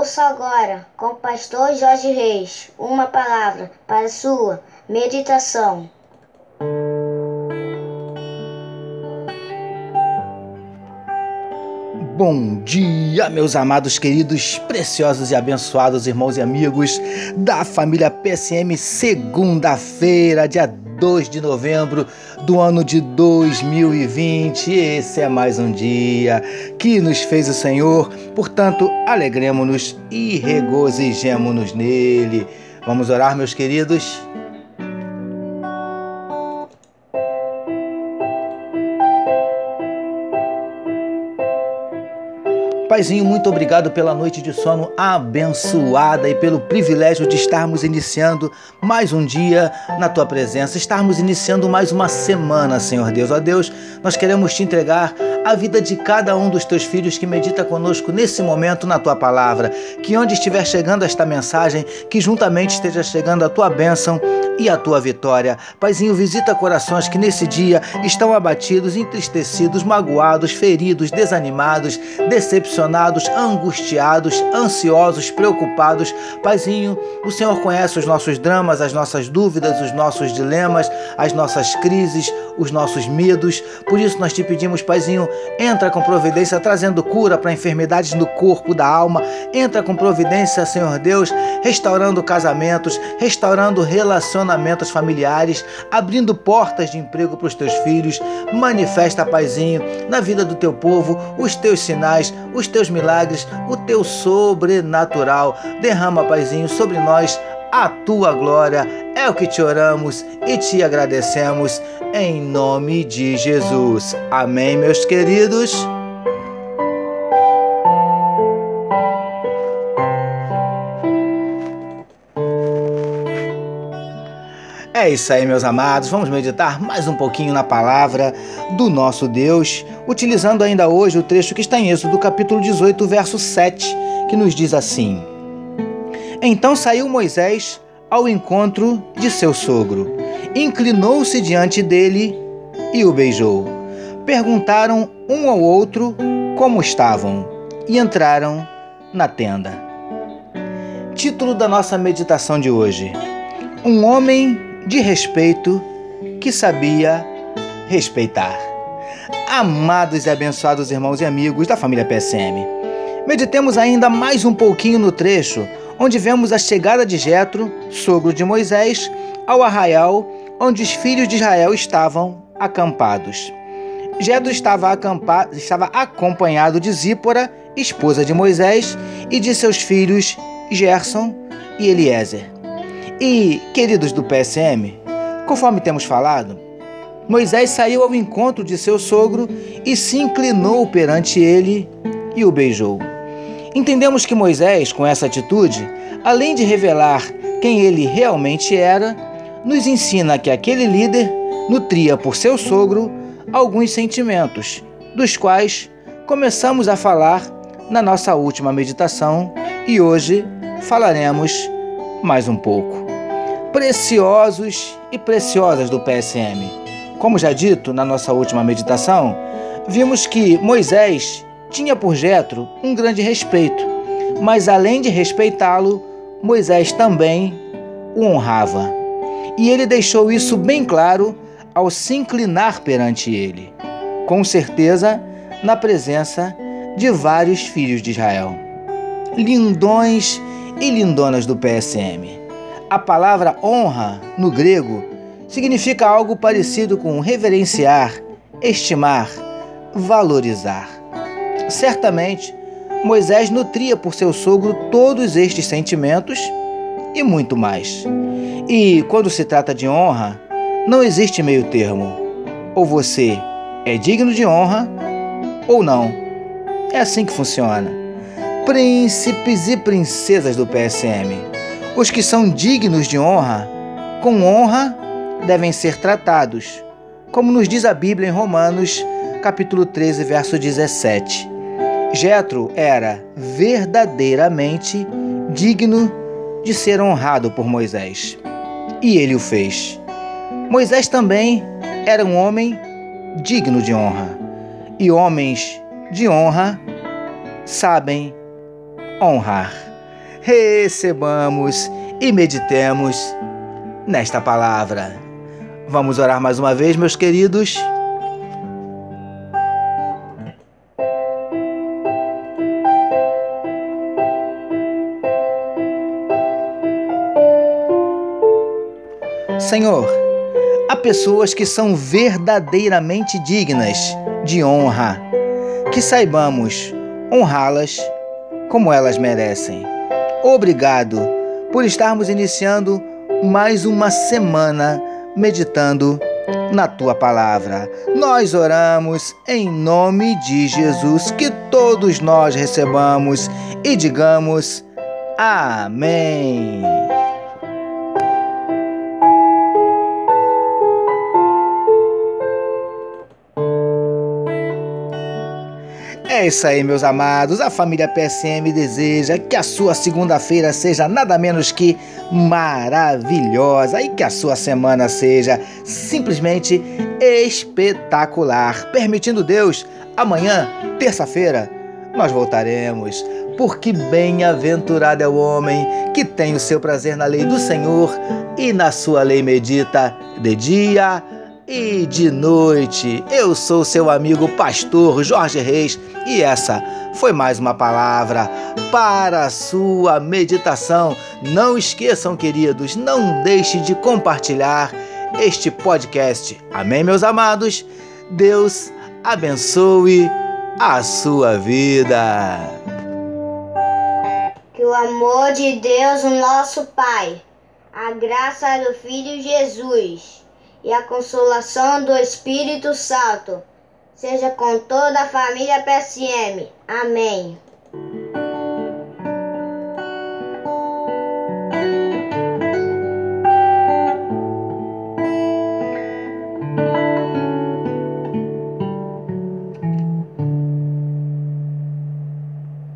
Ouça agora, com o pastor Jorge Reis, uma palavra para sua meditação. Bom dia, meus amados, queridos, preciosos e abençoados irmãos e amigos da família PSM, segunda-feira, dia 2 de novembro do ano de 2020. Esse é mais um dia que nos fez o Senhor, portanto, alegremos-nos e regozijemos-nos nele. Vamos orar, meus queridos? Paizinho, muito obrigado pela noite de sono abençoada e pelo privilégio de estarmos iniciando mais um dia na tua presença, estarmos iniciando mais uma semana, Senhor Deus. Ó Deus, nós queremos te entregar a vida de cada um dos teus filhos que medita conosco nesse momento na tua palavra. Que onde estiver chegando esta mensagem, que juntamente esteja chegando a tua bênção e a tua vitória. Paizinho, visita corações que nesse dia estão abatidos, entristecidos, magoados, feridos, desanimados, decepcionados, angustiados, ansiosos, preocupados. Paizinho, o Senhor conhece os nossos dramas, as nossas dúvidas, os nossos dilemas, as nossas crises, os nossos medos. Por isso nós te pedimos, Paizinho, entra com providência trazendo cura para enfermidades no corpo, da alma. Entra com providência, Senhor Deus, restaurando casamentos, restaurando relacionamentos familiares, abrindo portas de emprego para os teus filhos. Manifesta, Paizinho, na vida do teu povo, os teus sinais, os teus milagres, o teu sobrenatural. Derrama, Paizinho, sobre nós a tua glória. É o que te oramos e te agradecemos em nome de Jesus. Amém, meus queridos. É isso aí, meus amados. Vamos meditar mais um pouquinho na palavra do nosso Deus, utilizando ainda hoje o trecho que está em Êxodo, capítulo 18, verso 7, que nos diz assim: Então saiu Moisés ao encontro de seu sogro, inclinou-se diante dele e o beijou. Perguntaram um ao outro como estavam e entraram na tenda. Título da nossa meditação de hoje: Um homem de respeito que sabia respeitar. Amados e abençoados irmãos e amigos da família PSM, meditemos ainda mais um pouquinho no trecho onde vemos a chegada de Jetro, sogro de Moisés, ao arraial onde os filhos de Israel estavam acampados. Jetro estava, estava acompanhado de Zípora, esposa de Moisés, e de seus filhos Gerson e Eliezer. E, queridos do PSM, conforme temos falado, Moisés saiu ao encontro de seu sogro e se inclinou perante ele e o beijou. Entendemos que Moisés, com essa atitude, além de revelar quem ele realmente era, nos ensina que aquele líder nutria por seu sogro alguns sentimentos, dos quais começamos a falar na nossa última meditação e hoje falaremos mais um pouco preciosos e preciosas do PSM. Como já dito na nossa última meditação, vimos que Moisés tinha por Jetro um grande respeito, mas além de respeitá-lo, Moisés também o honrava. E ele deixou isso bem claro ao se inclinar perante ele, com certeza na presença de vários filhos de Israel. Lindões e lindonas do PSM. A palavra honra, no grego, significa algo parecido com reverenciar, estimar, valorizar. Certamente, Moisés nutria por seu sogro todos estes sentimentos e muito mais. E quando se trata de honra, não existe meio termo. Ou você é digno de honra ou não. É assim que funciona. Príncipes e princesas do PSM os que são dignos de honra, com honra devem ser tratados, como nos diz a Bíblia em Romanos, capítulo 13, verso 17. Jetro era verdadeiramente digno de ser honrado por Moisés, e ele o fez. Moisés também era um homem digno de honra, e homens de honra sabem honrar. recebamos e meditemos nesta palavra. Vamos orar mais uma vez, meus queridos. Senhor, há pessoas que são verdadeiramente dignas de honra, que saibamos honrá-las como elas merecem. Obrigado por estarmos iniciando mais uma semana meditando na tua palavra. Nós oramos em nome de Jesus, que todos nós recebamos e digamos amém. É isso aí, meus amados. A família PSM deseja que a sua segunda-feira seja nada menos que maravilhosa e que a sua semana seja simplesmente espetacular. Permitindo Deus, amanhã, terça-feira, nós voltaremos. Porque bem-aventurado é o homem que tem o seu prazer na lei do Senhor e na sua lei medita de dia e de noite. Eu sou seu amigo pastor Jorge Reis e essa foi mais uma palavra para a sua meditação. Não esqueçam, queridos, não deixe de compartilhar este podcast. Amém, meus amados? Deus abençoe a sua vida. Que o amor de Deus, nosso Pai, a graça do Filho Jesus e a consolação do Espírito Santo seja com toda a família PSM. Amém.